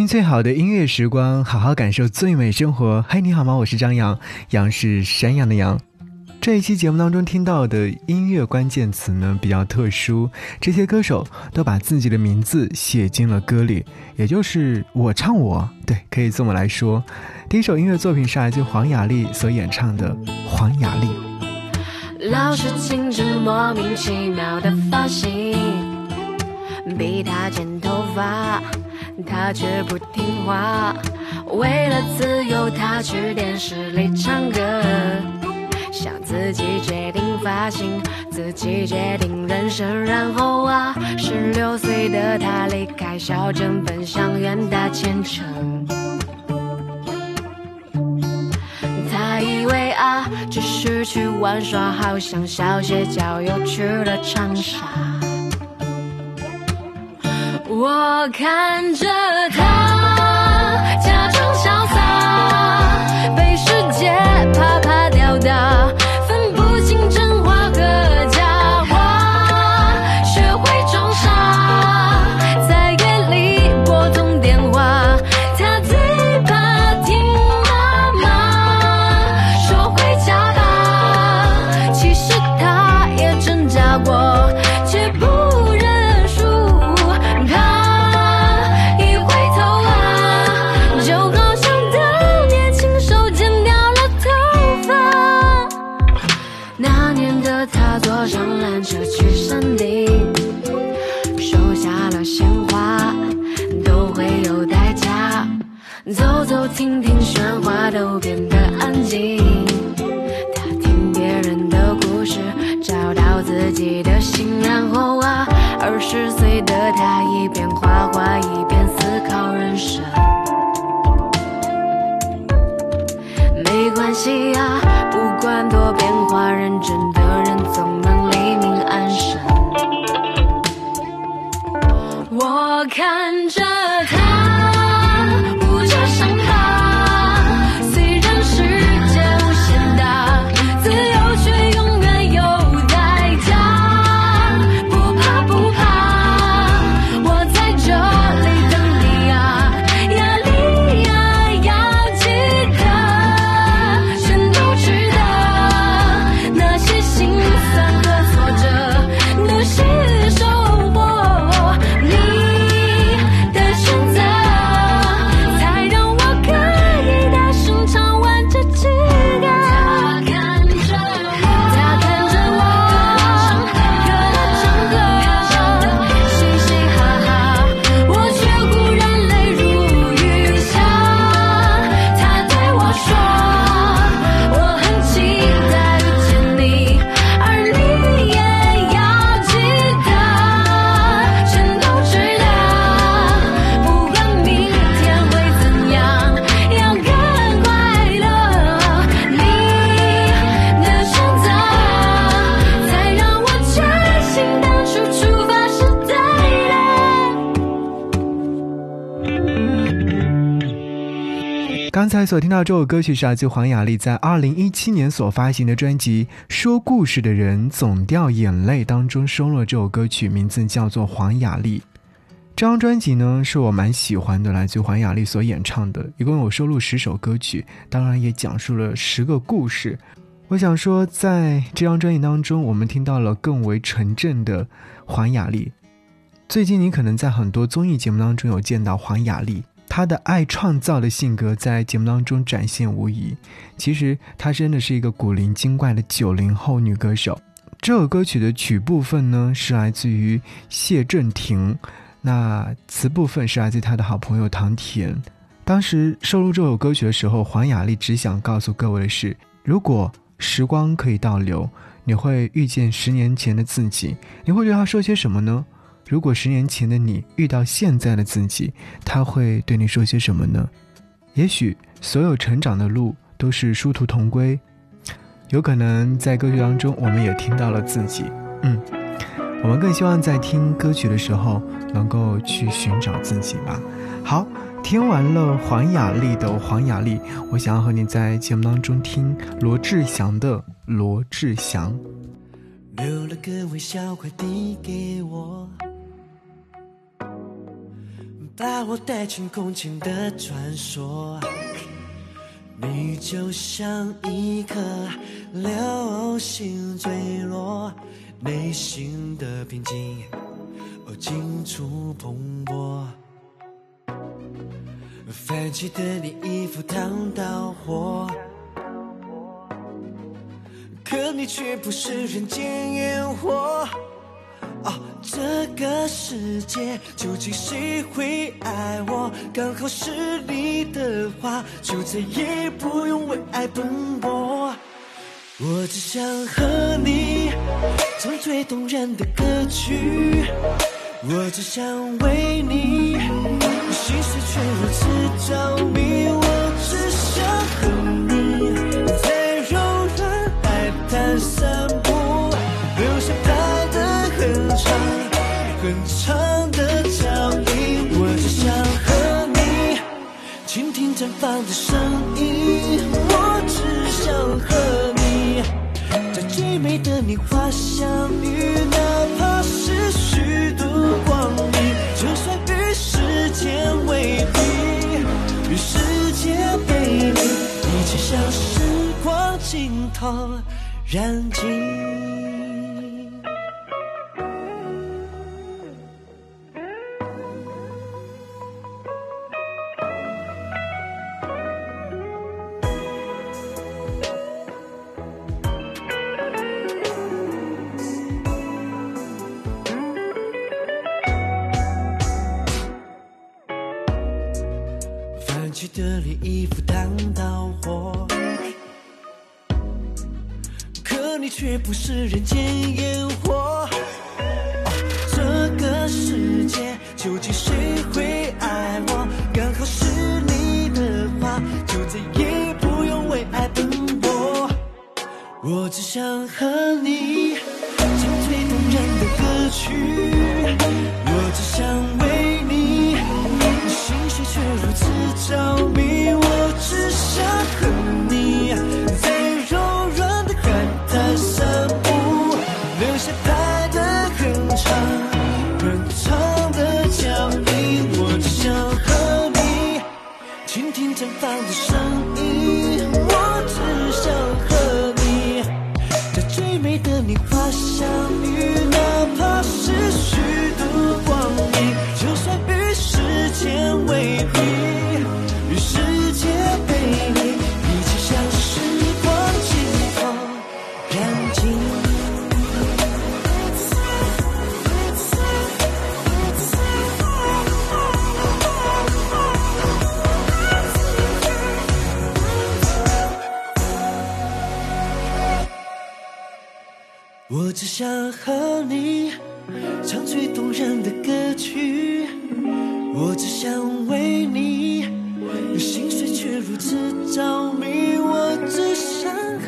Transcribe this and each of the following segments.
听最好的音乐时光，好好感受最美生活。嗨，你好吗？我是张扬，杨是山羊的羊。这一期节目当中听到的音乐关键词呢比较特殊，这些歌手都把自己的名字写进了歌里，也就是我唱我，对，可以这么来说。第一首音乐作品是来自黄雅莉所演唱的《黄雅莉》。老是清晨莫名其妙的发型，逼他剪头发。他却不听话，为了自由，他去电视里唱歌，想自己决定发型，自己决定人生。然后啊，十六岁的他离开小镇，奔向远大前程。他以为啊，只是去玩耍，好像小学郊游去了长沙。我看着他，车去山顶，收下了鲜花，都会有代价。走走停停，喧哗都变得安静。打听别人的故事，找到自己的心，然后啊，二十岁的他一边画画一边思考人生。没关系啊。看着才所听到这首歌曲是来自黄雅莉在二零一七年所发行的专辑《说故事的人总掉眼泪》当中收录了这首歌曲，名字叫做《黄雅莉》。这张专辑呢是我蛮喜欢的，来自黄雅莉所演唱的，一共有收录十首歌曲，当然也讲述了十个故事。我想说，在这张专辑当中，我们听到了更为纯正的黄雅莉。最近你可能在很多综艺节目当中有见到黄雅莉。她的爱创造的性格在节目当中展现无疑。其实她真的是一个古灵精怪的九零后女歌手。这首歌曲的曲部分呢是来自于谢震廷，那词部分是来自她的好朋友唐田。当时收录这首歌曲的时候，黄雅莉只想告诉各位的是：如果时光可以倒流，你会遇见十年前的自己，你会对他说些什么呢？如果十年前的你遇到现在的自己，他会对你说些什么呢？也许所有成长的路都是殊途同归，有可能在歌曲当中我们也听到了自己。嗯，我们更希望在听歌曲的时候能够去寻找自己吧。好，听完了黄雅莉的黄雅莉，我想要和你在节目当中听罗志祥的罗志祥。留了个微笑，快递给我。把我带进空前的传说。你就像一颗流星坠落，内心的平静哦尽处蓬勃。泛起的你一副烫到火，可你却不是人间烟火。这个世界究竟谁会爱我？刚好是你的话，就再也不用为爱奔波。我只想和你唱最动人的歌曲，我只想为你心碎却如此着迷。很长的脚印。我只想和你倾听绽放的声音，我只想和你在最美的年华相遇，哪怕是虚度光阴，就算与时间为敌，与世界背离，一起向时光尽头燃尽。的你衣赴汤蹈火，可你却不是人间烟火。这个世界究竟谁会爱我？刚好是你的话，就再也不用为爱奔波。我只想和你唱最动人的歌曲，着迷。我只想和你在柔软的海滩散步，留下拍的很长很长的脚印。我只想和你倾听绽放的声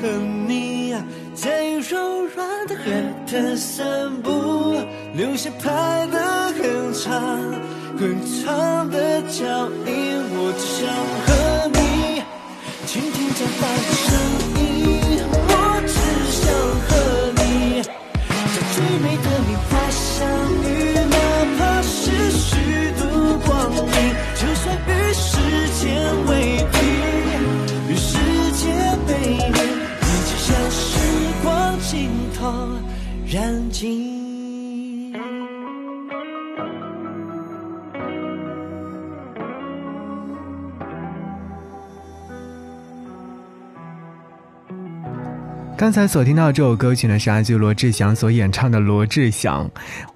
和你在柔软的海滩散步，留下拍的很长很长的脚印。我只想和你倾听绽放的声音，我只想和你在最美的刚才所听到这首歌曲呢，是来自罗志祥所演唱的《罗志祥》。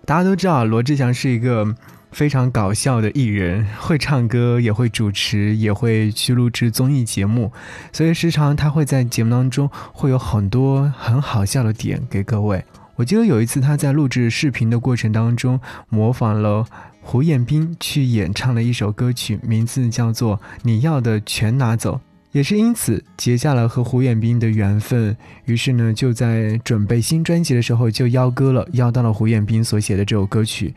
大家都知道，罗志祥是一个非常搞笑的艺人，会唱歌，也会主持，也会去录制综艺节目，所以时常他会在节目当中会有很多很好笑的点给各位。我记得有一次他在录制视频的过程当中，模仿了胡彦斌去演唱了一首歌曲，名字叫做《你要的全拿走》。也是因此结下了和胡彦斌的缘分，于是呢，就在准备新专辑的时候就邀歌了，邀到了胡彦斌所写的这首歌曲。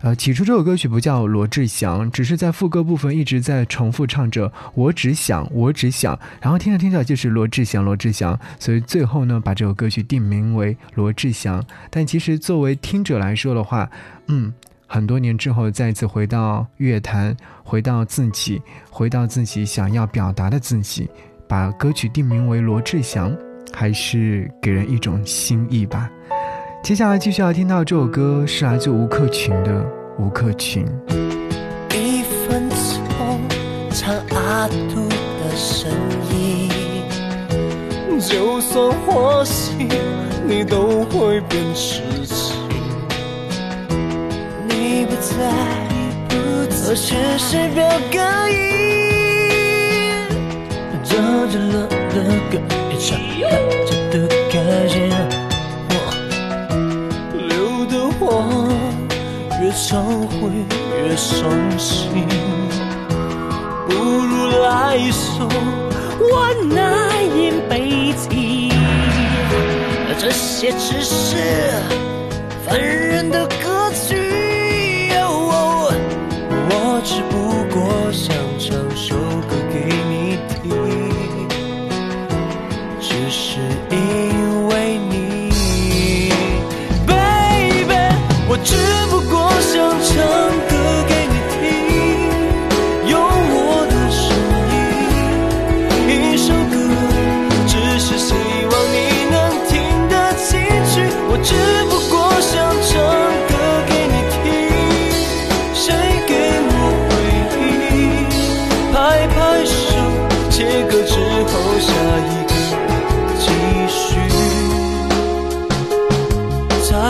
呃，起初这首歌曲不叫罗志祥，只是在副歌部分一直在重复唱着“我只想，我只想”，然后听着听着就是罗志祥，罗志祥，所以最后呢，把这首歌曲定名为罗志祥。但其实作为听者来说的话，嗯。很多年之后再次回到乐坛，回到自己，回到自己想要表达的自己，把歌曲定名为罗志祥，还是给人一种新意吧。接下来继续要听到这首歌，是来自吴克群的《吴克群》。一分钟唱阿杜的声音，就算花心，你都会变痴情。你不在，我是谁表个音？这着了的歌，一场大家的开心，我流的话越常会越伤心，不如来一首我那一辈子。这些只是凡人的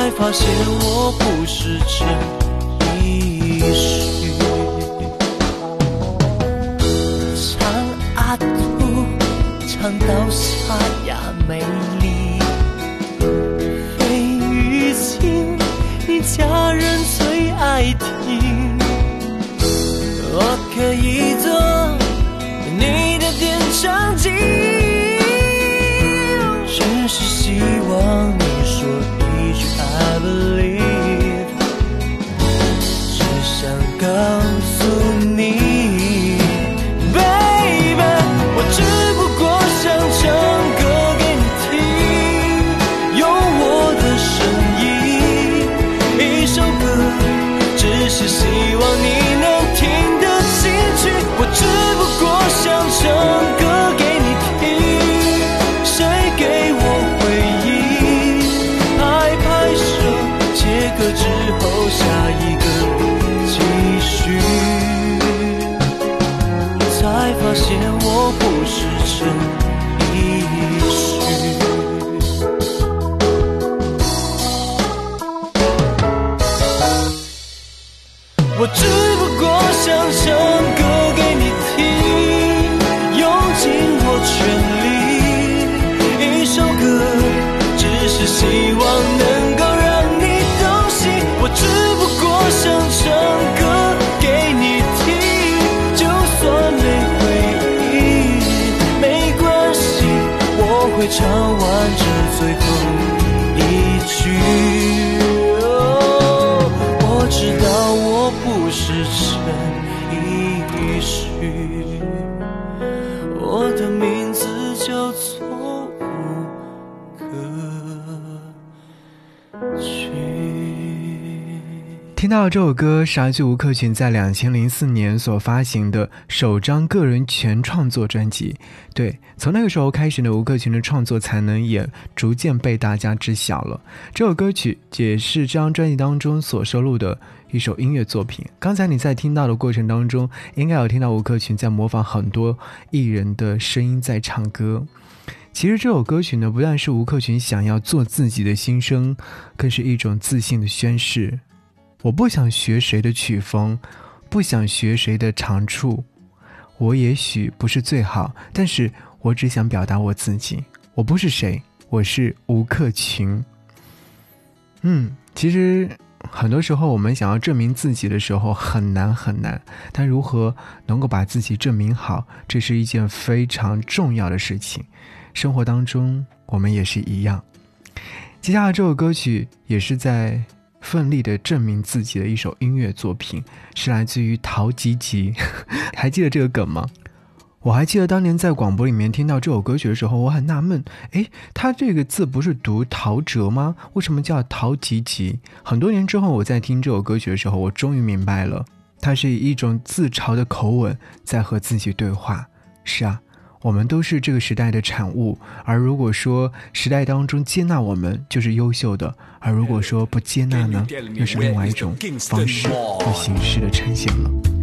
才发现我不是陈奕迅。唱阿杜，唱到沙哑美丽。费玉清，你家人最爱听。我可以做你的点唱机，希望你我只不过想唱歌给你听，用尽我全力，一首歌，只是希望能够让你动心。我只不过想唱歌给你听，就算没回应，没关系，我会唱完这最后一句。不听到这首歌是来自吴克群在两千零四年所发行的首张个人全创作专辑。对，从那个时候开始呢，吴克群的创作才能也逐渐被大家知晓了。这首歌曲也是这张专辑当中所收录的一首音乐作品。刚才你在听到的过程当中，应该有听到吴克群在模仿很多艺人的声音在唱歌。其实这首歌曲呢，不但是吴克群想要做自己的心声，更是一种自信的宣誓。我不想学谁的曲风，不想学谁的长处。我也许不是最好，但是我只想表达我自己。我不是谁，我是吴克群。嗯，其实很多时候我们想要证明自己的时候很难很难，但如何能够把自己证明好，这是一件非常重要的事情。生活当中我们也是一样。接下来这首歌曲也是在奋力的证明自己的一首音乐作品，是来自于陶吉吉。还记得这个梗吗？我还记得当年在广播里面听到这首歌曲的时候，我很纳闷，诶，他这个字不是读陶喆吗？为什么叫陶吉吉？很多年之后，我在听这首歌曲的时候，我终于明白了，他是以一种自嘲的口吻在和自己对话。是啊，我们都是这个时代的产物，而如果说时代当中接纳我们就是优秀的，而如果说不接纳呢，又是另外一种方式和形式的呈现了。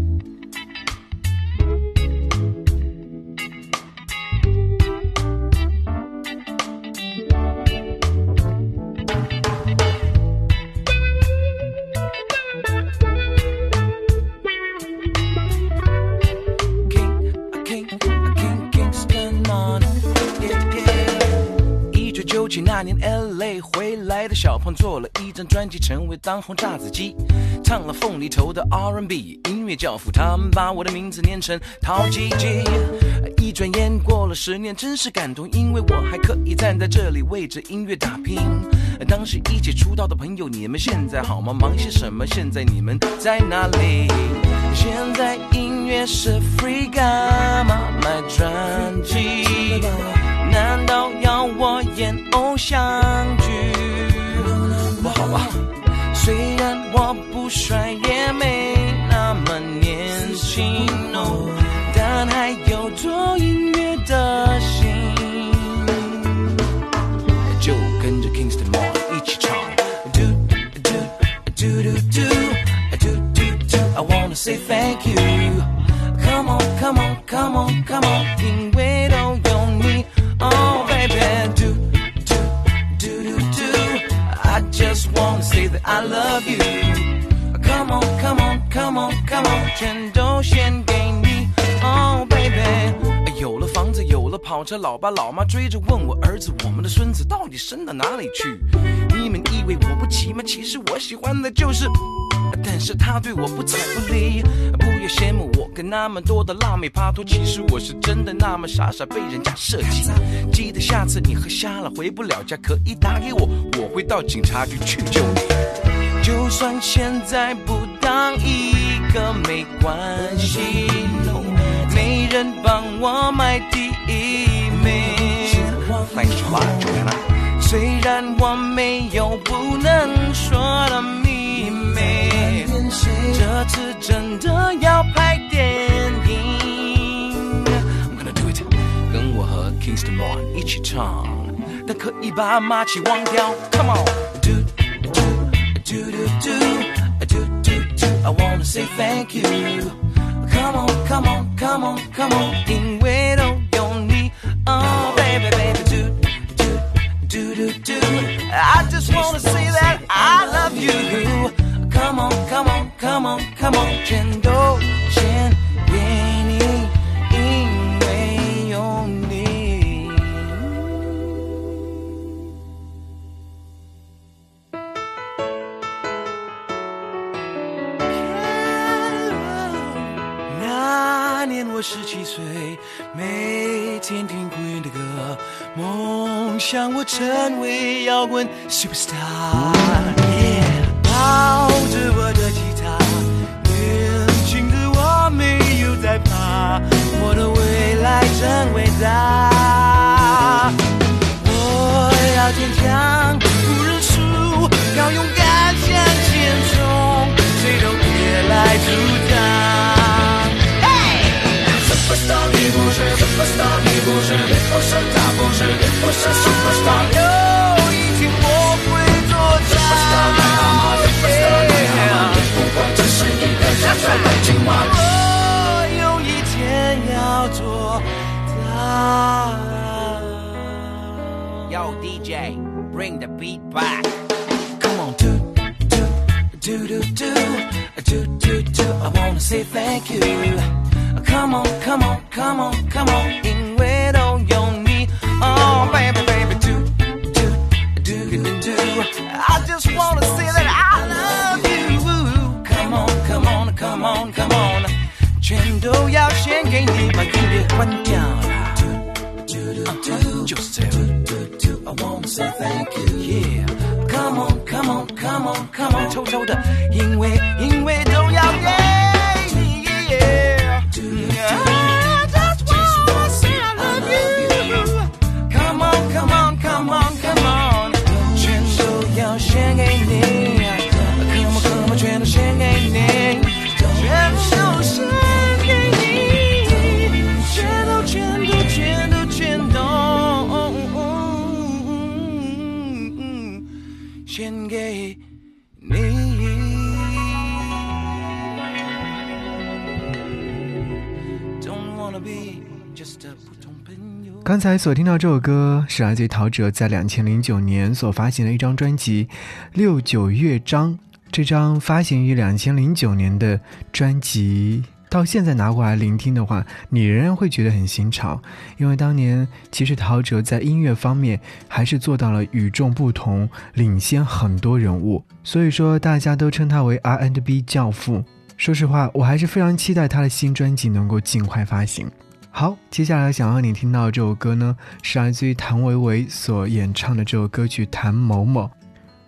做了一张专辑，成为当红炸子鸡，唱了凤梨头的 R&B 音乐教父，他们把我的名字念成陶吉吉。一转眼过了十年，真是感动，因为我还可以站在这里为着音乐打拼。当时一起出道的朋友，你们现在好吗？忙些什么？现在你们在哪里？现在音乐是 free，干嘛买专辑？难道要我演偶像？吧？虽然我不帅，也没那么年轻哦，但还有做音乐的心。就跟着 Kingston Moore 一起唱。Do do do do do do do do I wanna say thank you. Come on, come on, come on, come on. 因为都有你。Oh baby, I love you. Come on, come on, come on, come on，全都献给你。Oh baby，有了房子，有了跑车，老爸老妈追着问我儿子，我们的孙子到底生到哪里去？你们以为我不骑吗？其实我喜欢的就是。但是他对我不睬不理，不要羡慕我跟那么多的辣妹趴拖，其实我是真的那么傻傻被人家设计。记得下次你喝瞎了回不了家，可以打给我，我会到警察局去救你。就算现在不当一个没关系，没人帮我买第一名。虽然我没有不能说的秘密。这次真的要拍电影，I'm gonna do it，跟我和 Kingston Moore 一起唱，但可以把马奇忘掉，Come on，do do do do do do do do，I wanna say thank you，Come on，Come on，Come on，Come on，因为都有你，Oh baby baby，do do do do do，I just wanna say that I love you。 Come on, come on, come on, come on，全都献给你，因为有你。那年我十七岁，每天听 Queen 的歌，梦想我成为摇滚 superstar。抱着我的吉他，年轻的我没有在怕，我的未来真伟大。我要坚强，不认输，要勇敢向前冲，谁都别来阻挡。Superstar 你不是，Superstar 你不是，你不是他不是，你不是 Superstar。我有一天要做到。Yo DJ, bring the beat back. Come on, do do do do do do do do. I wanna say thank you. Come on, come on, come on, come on. 因为都有你，Oh baby baby, do do do do do. I just wanna say that I love you. Come on, come on, 全都要献给你，把音乐关掉啦。Uh, 就是这样。I wanna say thank you. Yeah, come on, come on, come on, come on，偷偷的，因为因为都要给你。Yeah, 刚才所听到这首歌是来自于陶喆在两千零九年所发行的一张专辑《六九乐章》。这张发行于两千零九年的专辑，到现在拿过来聆听的话，你仍然会觉得很新潮，因为当年其实陶喆在音乐方面还是做到了与众不同，领先很多人物，所以说大家都称他为 R&B 教父。说实话，我还是非常期待他的新专辑能够尽快发行。好，接下来想让你听到这首歌呢，是来自于谭维维所演唱的这首歌曲《谭某某》。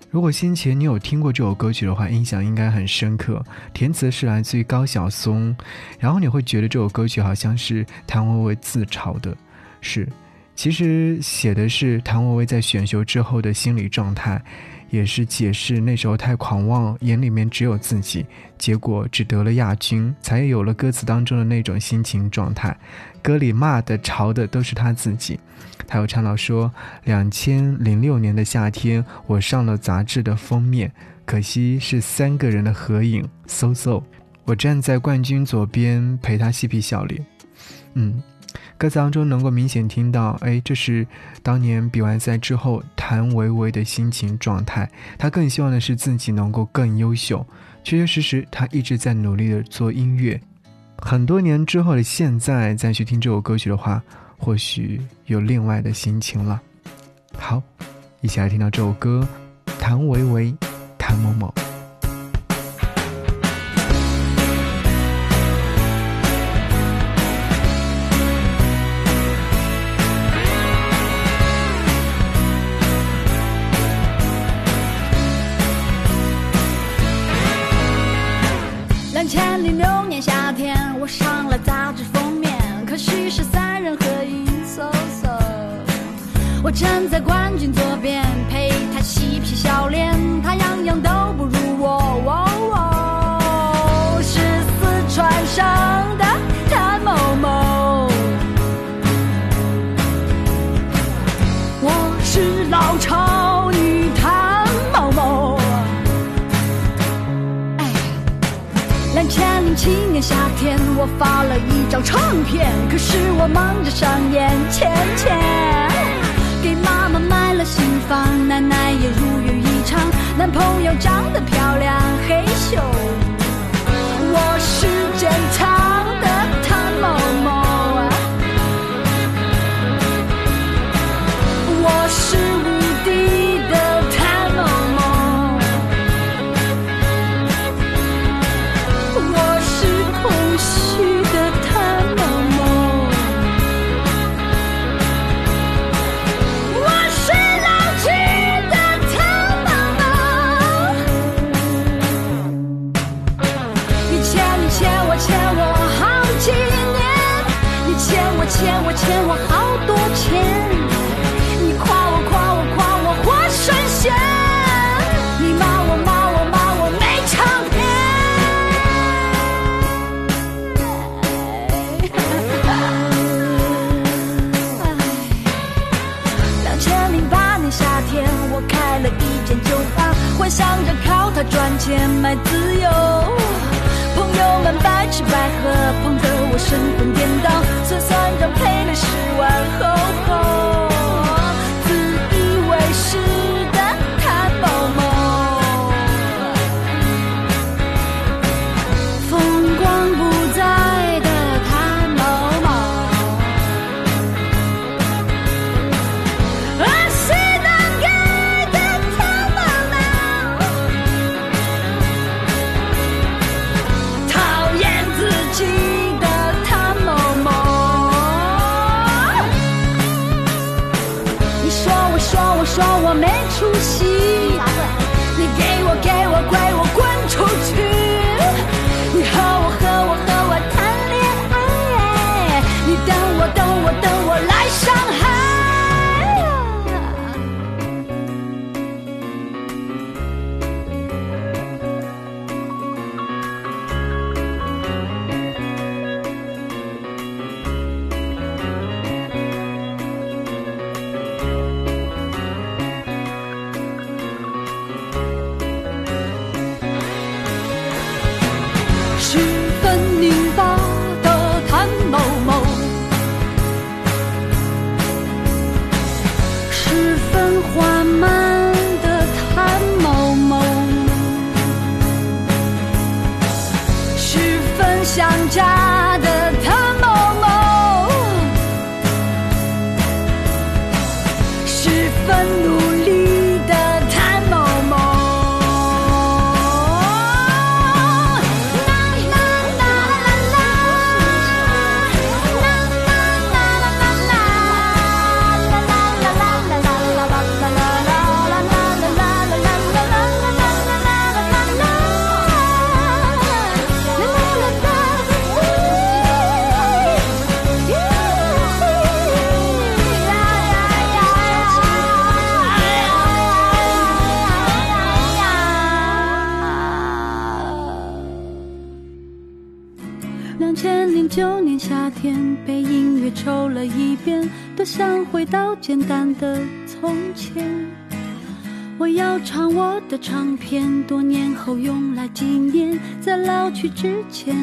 如果先前你有听过这首歌曲的话，印象应该很深刻。填词是来自于高晓松，然后你会觉得这首歌曲好像是谭维维自嘲的，是，其实写的是谭维维在选秀之后的心理状态，也是解释那时候太狂妄，眼里面只有自己，结果只得了亚军，才有了歌词当中的那种心情状态。歌里骂的、嘲的都是他自己。他有唱到说：“两千零六年的夏天，我上了杂志的封面，可惜是三个人的合影。嗖嗖，我站在冠军左边，陪他嬉皮笑脸。”嗯，歌词当中能够明显听到，哎，这是当年比完赛之后谭维维的心情状态。他更希望的是自己能够更优秀。确确实实，他一直在努力的做音乐。很多年之后的现在再去听这首歌曲的话，或许有另外的心情了。好，一起来听到这首歌，谭维维，谭某某。我发了一张唱片，可是我忙着上演钱钱，给妈妈买了新房，奶奶也如愿以偿，男朋友长得漂亮，嘿咻，我是侦探。去之前，